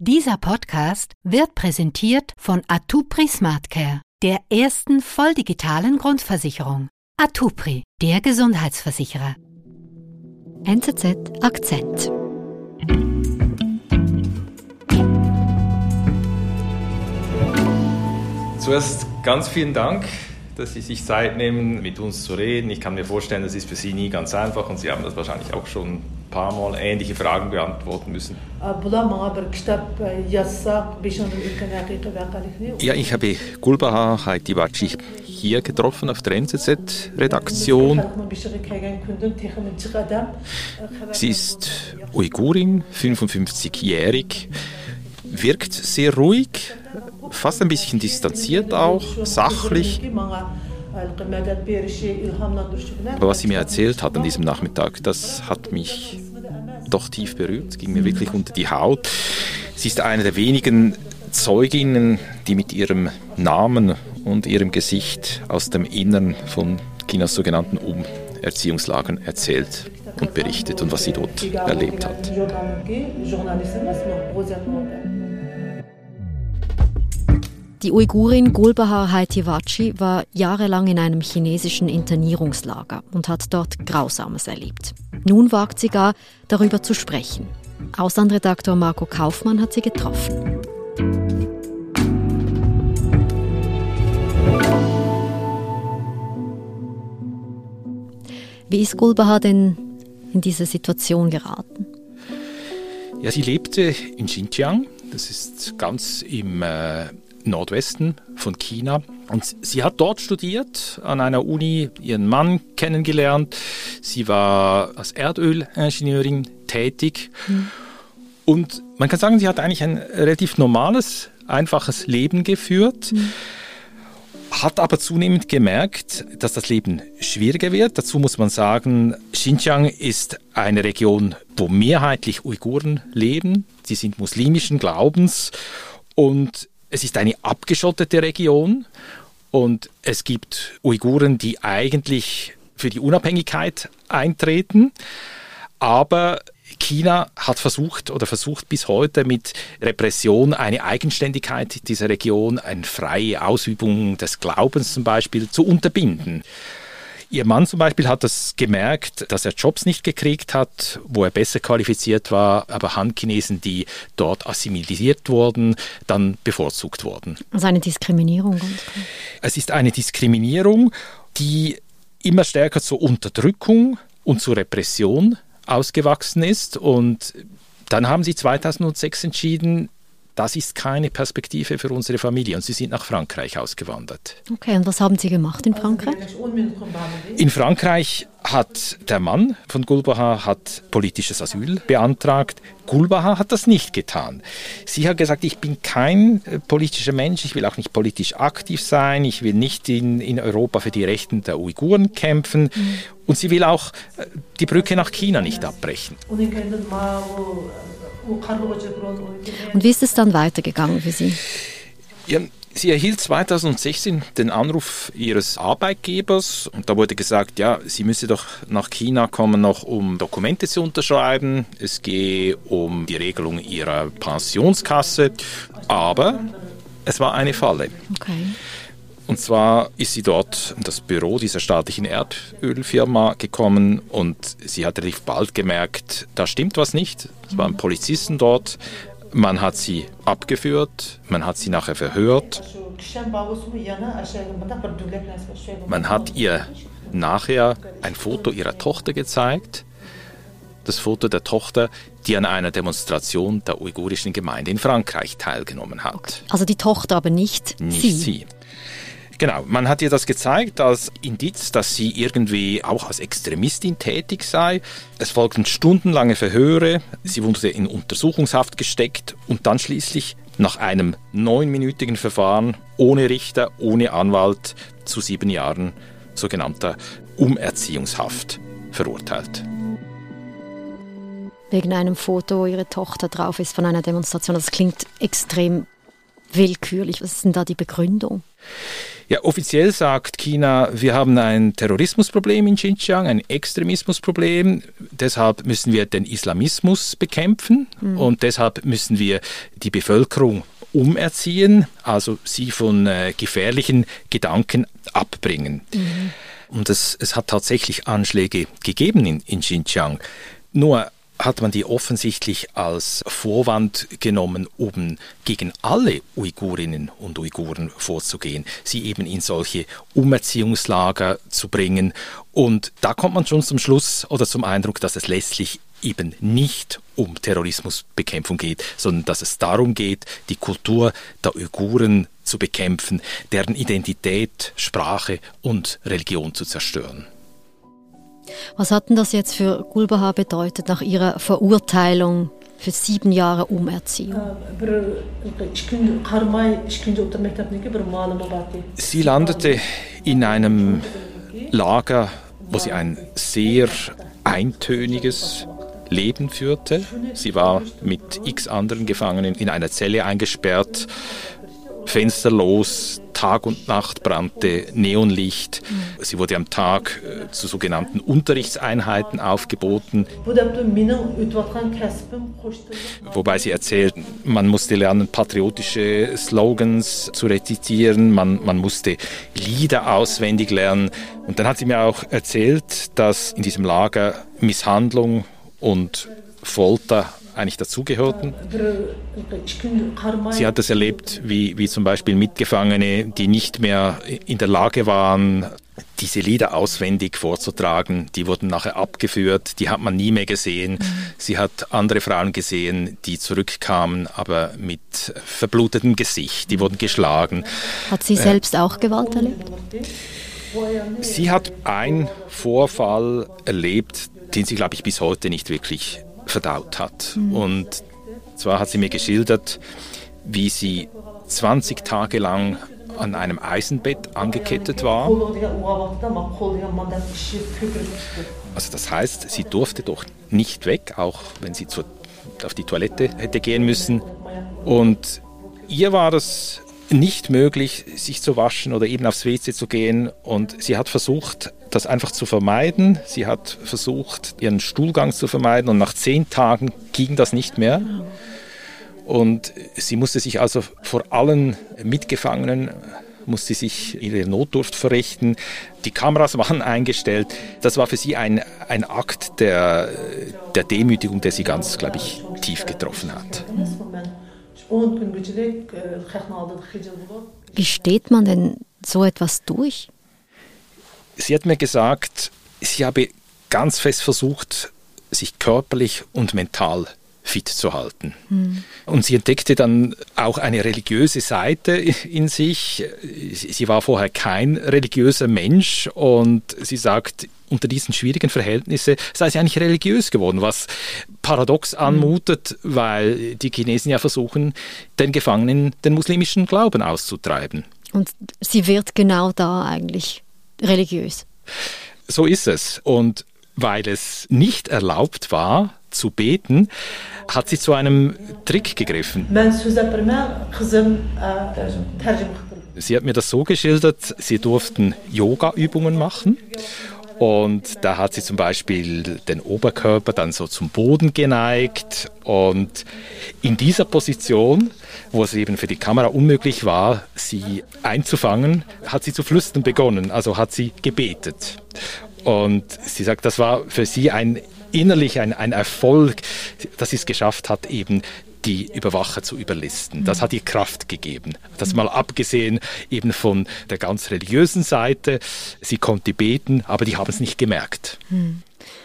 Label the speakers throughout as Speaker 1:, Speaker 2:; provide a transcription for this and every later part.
Speaker 1: Dieser Podcast wird präsentiert von Atupri SmartCare, der ersten volldigitalen Grundversicherung. Atupri, der Gesundheitsversicherer. NZZ Akzent.
Speaker 2: Zuerst ganz vielen Dank, dass Sie sich Zeit nehmen, mit uns zu reden. Ich kann mir vorstellen, das ist für Sie nie ganz einfach und Sie haben das wahrscheinlich auch schon paar Mal ähnliche Fragen beantworten müssen.
Speaker 3: Ja, ich habe Gulbaha Haitibachi hier getroffen auf der NZZ-Redaktion. Sie ist Uigurin, 55-jährig, wirkt sehr ruhig, fast ein bisschen distanziert auch, sachlich. Aber was sie mir erzählt hat an diesem Nachmittag, das hat mich doch tief berührt, es ging mir wirklich unter die Haut. Sie ist eine der wenigen Zeuginnen, die mit ihrem Namen und ihrem Gesicht aus dem Innern von Chinas sogenannten Umerziehungslagern erzählt und berichtet und was sie dort erlebt hat.
Speaker 4: Die Uigurin Gulbahar Haitiwachi war jahrelang in einem chinesischen Internierungslager und hat dort Grausames erlebt. Nun wagt sie gar, darüber zu sprechen. Auslandredaktor Marco Kaufmann hat sie getroffen. Wie ist Gulbahar denn in diese Situation geraten?
Speaker 3: Ja, sie lebte in Xinjiang. Das ist ganz im äh, Nordwesten von China. Und sie hat dort studiert, an einer Uni ihren Mann kennengelernt. Sie war als Erdölingenieurin tätig. Mhm. Und man kann sagen, sie hat eigentlich ein relativ normales, einfaches Leben geführt. Mhm hat aber zunehmend gemerkt, dass das Leben schwieriger wird. Dazu muss man sagen, Xinjiang ist eine Region, wo mehrheitlich Uiguren leben. Sie sind muslimischen Glaubens und es ist eine abgeschottete Region und es gibt Uiguren, die eigentlich für die Unabhängigkeit eintreten, aber China hat versucht oder versucht bis heute mit Repression eine Eigenständigkeit dieser Region, eine freie Ausübung des Glaubens zum Beispiel zu unterbinden. Ihr Mann zum Beispiel hat das gemerkt, dass er Jobs nicht gekriegt hat, wo er besser qualifiziert war, aber Han-Chinesen, die dort assimiliert wurden, dann bevorzugt wurden.
Speaker 4: Also eine Diskriminierung.
Speaker 3: Es ist eine Diskriminierung, die immer stärker zur Unterdrückung und zur Repression ausgewachsen ist. Und dann haben sie 2006 entschieden, das ist keine Perspektive für unsere Familie. Und sie sind nach Frankreich ausgewandert.
Speaker 4: Okay, und was haben Sie gemacht in Frankreich?
Speaker 3: In Frankreich hat der Mann von Gulbaha hat politisches Asyl beantragt. Gulbaha hat das nicht getan. Sie hat gesagt, ich bin kein äh, politischer Mensch, ich will auch nicht politisch aktiv sein, ich will nicht in, in Europa für die Rechten der Uiguren kämpfen mhm. und sie will auch äh, die Brücke nach China nicht abbrechen.
Speaker 4: Und wie ist es dann weitergegangen für Sie?
Speaker 3: Ja, sie erhielt 2016 den Anruf ihres Arbeitgebers und da wurde gesagt, ja, sie müsse doch nach China kommen, noch um Dokumente zu unterschreiben. Es gehe um die Regelung ihrer Pensionskasse, aber es war eine Falle. Okay. Und zwar ist sie dort in das Büro dieser staatlichen Erdölfirma gekommen und sie hat relativ bald gemerkt, da stimmt was nicht. Es waren Polizisten dort. Man hat sie abgeführt, man hat sie nachher verhört. Man hat ihr nachher ein Foto ihrer Tochter gezeigt. Das Foto der Tochter, die an einer Demonstration der uigurischen Gemeinde in Frankreich teilgenommen hat.
Speaker 4: Also die Tochter, aber nicht,
Speaker 3: nicht
Speaker 4: sie.
Speaker 3: sie. Genau, man hat ihr das gezeigt als Indiz, dass sie irgendwie auch als Extremistin tätig sei. Es folgten stundenlange Verhöre, sie wurde in Untersuchungshaft gesteckt und dann schließlich nach einem neunminütigen Verfahren ohne Richter, ohne Anwalt zu sieben Jahren sogenannter Umerziehungshaft verurteilt.
Speaker 4: Wegen einem Foto, wo ihre Tochter drauf ist von einer Demonstration. Das klingt extrem willkürlich? Was ist denn da die Begründung?
Speaker 3: Ja, offiziell sagt China, wir haben ein Terrorismusproblem in Xinjiang, ein Extremismusproblem. Deshalb müssen wir den Islamismus bekämpfen mhm. und deshalb müssen wir die Bevölkerung umerziehen, also sie von äh, gefährlichen Gedanken abbringen. Mhm. Und es, es hat tatsächlich Anschläge gegeben in, in Xinjiang. Nur hat man die offensichtlich als Vorwand genommen, um gegen alle Uigurinnen und Uiguren vorzugehen, sie eben in solche Umerziehungslager zu bringen. Und da kommt man schon zum Schluss oder zum Eindruck, dass es letztlich eben nicht um Terrorismusbekämpfung geht, sondern dass es darum geht, die Kultur der Uiguren zu bekämpfen, deren Identität, Sprache und Religion zu zerstören.
Speaker 4: Was hat denn das jetzt für Gulbahar bedeutet nach ihrer Verurteilung für sieben Jahre Umerziehung?
Speaker 3: Sie landete in einem Lager, wo sie ein sehr eintöniges Leben führte. Sie war mit x anderen Gefangenen in einer Zelle eingesperrt, fensterlos, Tag und Nacht brannte Neonlicht. Sie wurde am Tag äh, zu sogenannten Unterrichtseinheiten aufgeboten. Wobei sie erzählt, man musste lernen, patriotische Slogans zu rezitieren, man, man musste Lieder auswendig lernen. Und dann hat sie mir auch erzählt, dass in diesem Lager Misshandlung und Folter eigentlich dazugehörten. Sie hat es erlebt, wie, wie zum Beispiel Mitgefangene, die nicht mehr in der Lage waren, diese Lieder auswendig vorzutragen, die wurden nachher abgeführt, die hat man nie mehr gesehen. Sie hat andere Frauen gesehen, die zurückkamen, aber mit verblutetem Gesicht, die wurden geschlagen.
Speaker 4: Hat sie selbst äh, auch Gewalt erlebt?
Speaker 3: Sie hat einen Vorfall erlebt, den sie, glaube ich, bis heute nicht wirklich verdaut hat. Mhm. Und zwar hat sie mir geschildert, wie sie 20 Tage lang an einem Eisenbett angekettet war. Also das heißt, sie durfte doch nicht weg, auch wenn sie zur, auf die Toilette hätte gehen müssen. Und ihr war es nicht möglich, sich zu waschen oder eben aufs WC zu gehen. Und sie hat versucht, das einfach zu vermeiden. Sie hat versucht, ihren Stuhlgang zu vermeiden. Und nach zehn Tagen ging das nicht mehr. Und sie musste sich also vor allen Mitgefangenen musste sich ihre Notdurft verrichten. Die Kameras waren eingestellt. Das war für sie ein, ein Akt der, der Demütigung, der sie ganz, glaube ich, tief getroffen hat.
Speaker 4: Wie steht man denn so etwas durch?
Speaker 3: Sie hat mir gesagt, sie habe ganz fest versucht, sich körperlich und mental fit zu halten. Mhm. Und sie entdeckte dann auch eine religiöse Seite in sich. Sie war vorher kein religiöser Mensch und sie sagt, unter diesen schwierigen Verhältnissen sei sie eigentlich religiös geworden, was paradox hm. anmutet, weil die Chinesen ja versuchen, den Gefangenen den muslimischen Glauben auszutreiben.
Speaker 4: Und sie wird genau da eigentlich religiös.
Speaker 3: So ist es. Und weil es nicht erlaubt war, zu beten, hat sie zu einem Trick gegriffen. Sie hat mir das so geschildert, sie durften Yoga-Übungen machen und da hat sie zum Beispiel den Oberkörper dann so zum Boden geneigt. Und in dieser Position, wo es eben für die Kamera unmöglich war, sie einzufangen, hat sie zu flüstern begonnen, also hat sie gebetet. Und sie sagt, das war für sie ein innerlich ein, ein Erfolg, dass sie es geschafft hat, eben die Überwacher zu überlisten. Das hat ihr Kraft gegeben. Das mal abgesehen eben von der ganz religiösen Seite. Sie konnte beten, aber die haben es nicht gemerkt.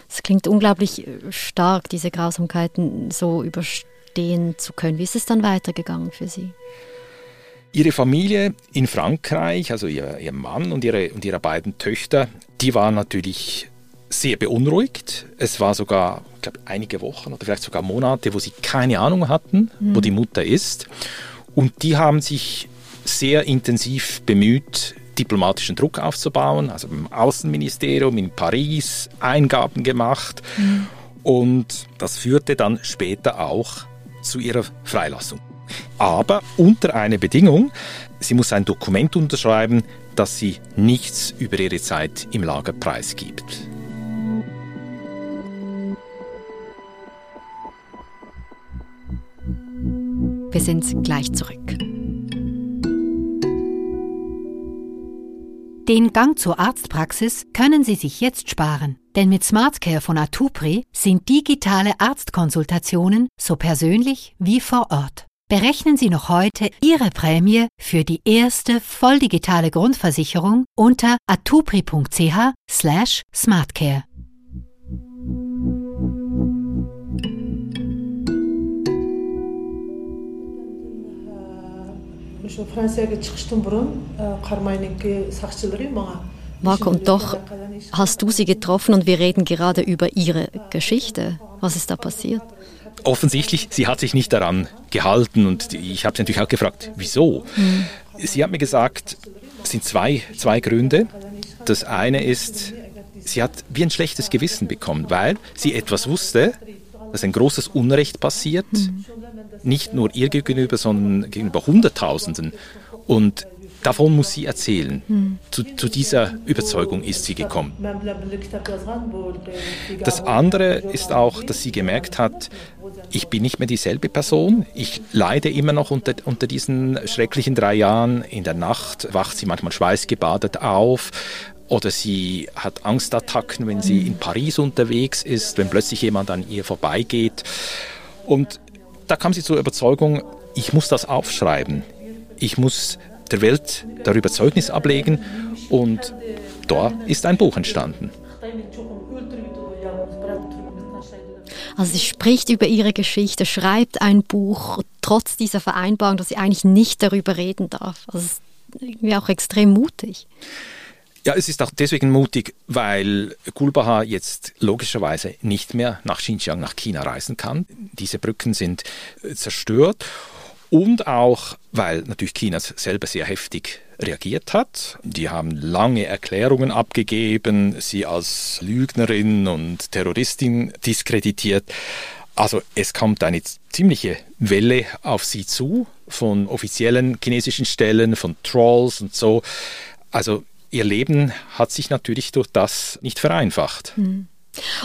Speaker 4: Es klingt unglaublich stark, diese Grausamkeiten so überstehen zu können. Wie ist es dann weitergegangen für Sie?
Speaker 3: Ihre Familie in Frankreich, also ihr, ihr Mann und ihre, und ihre beiden Töchter, die waren natürlich sehr beunruhigt. Es war sogar, ich glaube, einige Wochen oder vielleicht sogar Monate, wo sie keine Ahnung hatten, mhm. wo die Mutter ist. Und die haben sich sehr intensiv bemüht, diplomatischen Druck aufzubauen, also im Außenministerium in Paris Eingaben gemacht. Mhm. Und das führte dann später auch zu ihrer Freilassung. aber unter einer Bedingung. Sie muss ein Dokument unterschreiben, dass sie nichts über ihre Zeit im Lager preisgibt.
Speaker 4: Wir sind gleich zurück.
Speaker 1: Den Gang zur Arztpraxis können Sie sich jetzt sparen, denn mit SmartCare von Atupri sind digitale Arztkonsultationen so persönlich wie vor Ort. Berechnen Sie noch heute Ihre Prämie für die erste volldigitale Grundversicherung unter atupri.ch/smartcare.
Speaker 5: ошо францияга чыгыштан бурун кармайнинки сакчылары мага
Speaker 4: Marco, und doch hast du sie getroffen und wir reden gerade über ihre Geschichte. Was ist da passiert?
Speaker 3: Offensichtlich, sie hat sich nicht daran gehalten und ich habe sie natürlich auch gefragt, wieso. Mhm. Sie hat mir gesagt, es sind zwei, zwei Gründe. Das eine ist, sie hat wie ein schlechtes Gewissen bekommen, weil sie etwas wusste, dass ein großes Unrecht passiert, mhm. nicht nur ihr gegenüber, sondern gegenüber Hunderttausenden. Und davon muss sie erzählen. Zu, zu, dieser Überzeugung ist sie gekommen. Das andere ist auch, dass sie gemerkt hat, ich bin nicht mehr dieselbe Person. Ich leide immer noch unter, unter diesen schrecklichen drei Jahren. In der Nacht wacht sie manchmal schweißgebadet auf. Oder sie hat Angstattacken, wenn sie in Paris unterwegs ist, wenn plötzlich jemand an ihr vorbeigeht. Und da kam sie zur Überzeugung, ich muss das aufschreiben. Ich muss der Welt darüber Zeugnis ablegen und da ist ein Buch entstanden.
Speaker 4: Also sie spricht über ihre Geschichte, schreibt ein Buch, trotz dieser Vereinbarung, dass sie eigentlich nicht darüber reden darf. Also es ist irgendwie auch extrem mutig.
Speaker 3: Ja, es ist auch deswegen mutig, weil Gulbaha jetzt logischerweise nicht mehr nach Xinjiang, nach China reisen kann. Diese Brücken sind äh, zerstört und auch, weil natürlich China selber sehr heftig reagiert hat. Die haben lange Erklärungen abgegeben, sie als Lügnerin und Terroristin diskreditiert. Also es kommt eine ziemliche Welle auf sie zu von offiziellen chinesischen Stellen, von Trolls und so. Also ihr Leben hat sich natürlich durch das nicht vereinfacht.
Speaker 4: Hm.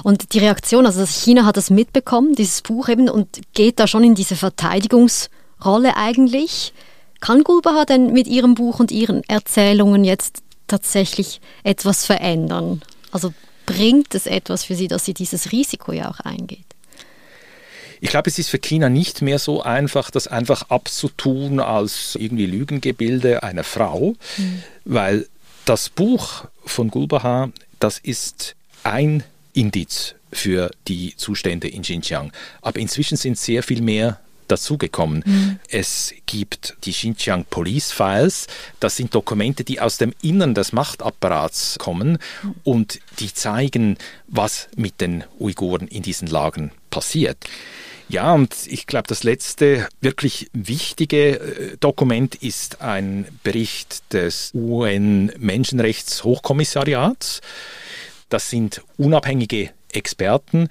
Speaker 4: Und die Reaktion, also China hat das mitbekommen, dieses Buch eben, und geht da schon in diese Verteidigungs- Rolle eigentlich. Kann Gulbaha denn mit ihrem Buch und ihren Erzählungen jetzt tatsächlich etwas verändern? Also bringt es etwas für sie, dass sie dieses Risiko ja auch eingeht?
Speaker 3: Ich glaube, es ist für China nicht mehr so einfach, das einfach abzutun als irgendwie Lügengebilde einer Frau, mhm. weil das Buch von Gulbaha, das ist ein Indiz für die Zustände in Xinjiang. Aber inzwischen sind sehr viel mehr dazugekommen. Mhm. Es gibt die Xinjiang Police Files. Das sind Dokumente, die aus dem Innern des Machtapparats kommen und die zeigen, was mit den Uiguren in diesen Lagern passiert. Ja, und ich glaube, das letzte wirklich wichtige äh, Dokument ist ein Bericht des UN-Menschenrechtshochkommissariats. Das sind unabhängige Experten,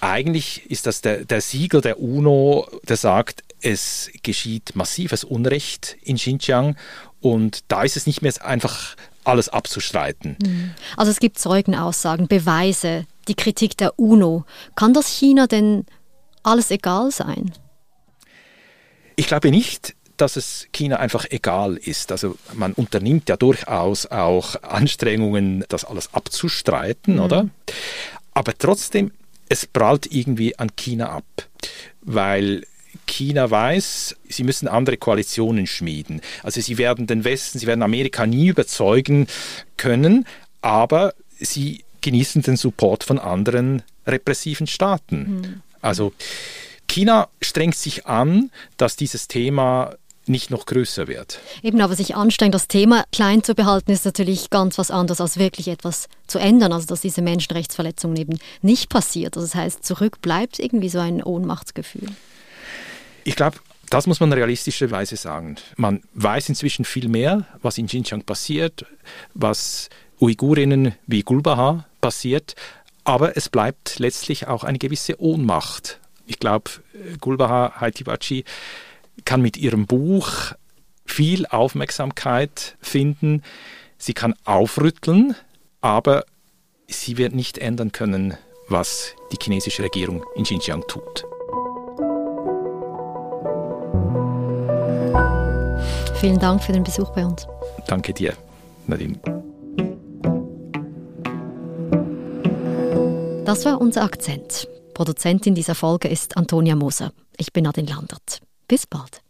Speaker 3: eigentlich ist das der, der Siegel der UNO, der sagt, es geschieht massives Unrecht in Xinjiang und da ist es nicht mehr einfach alles abzustreiten.
Speaker 4: Mhm. Also es gibt Zeugenaussagen, Beweise, die Kritik der UNO. Kann das China denn alles egal sein?
Speaker 3: Ich glaube nicht, dass es China einfach egal ist. Also man unternimmt ja durchaus auch Anstrengungen, das alles abzustreiten, mhm. oder? Aber trotzdem es prallt irgendwie an China ab, weil China weiß, sie müssen andere Koalitionen schmieden. Also sie werden den Westen, sie werden Amerika nie überzeugen können, aber sie genießen den Support von anderen repressiven Staaten. Mhm. Also China strengt sich an, dass dieses Thema nicht noch größer wird.
Speaker 4: Eben, aber sich anstrengen, das Thema klein zu behalten, ist natürlich ganz was anderes, als wirklich etwas zu ändern. Also, dass diese Menschenrechtsverletzungen eben nicht passiert. Also, das heißt, zurück bleibt irgendwie so ein Ohnmachtsgefühl.
Speaker 3: Ich glaube, das muss man realistischerweise sagen. Man weiß inzwischen viel mehr, was in Xinjiang passiert, was Uigurinnen wie Gulbaha passiert, aber es bleibt letztlich auch eine gewisse Ohnmacht. Ich glaube, Gulbaha Haitibachi kann mit ihrem Buch viel Aufmerksamkeit finden. Sie kann aufrütteln, aber sie wird nicht ändern können, was die chinesische Regierung in Xinjiang tut.
Speaker 4: Vielen Dank für den Besuch bei uns.
Speaker 3: Danke dir, Nadine.
Speaker 4: Das war unser Akzent. Produzentin dieser Folge ist Antonia Moser. Ich bin Nadine Landert. Bis bald.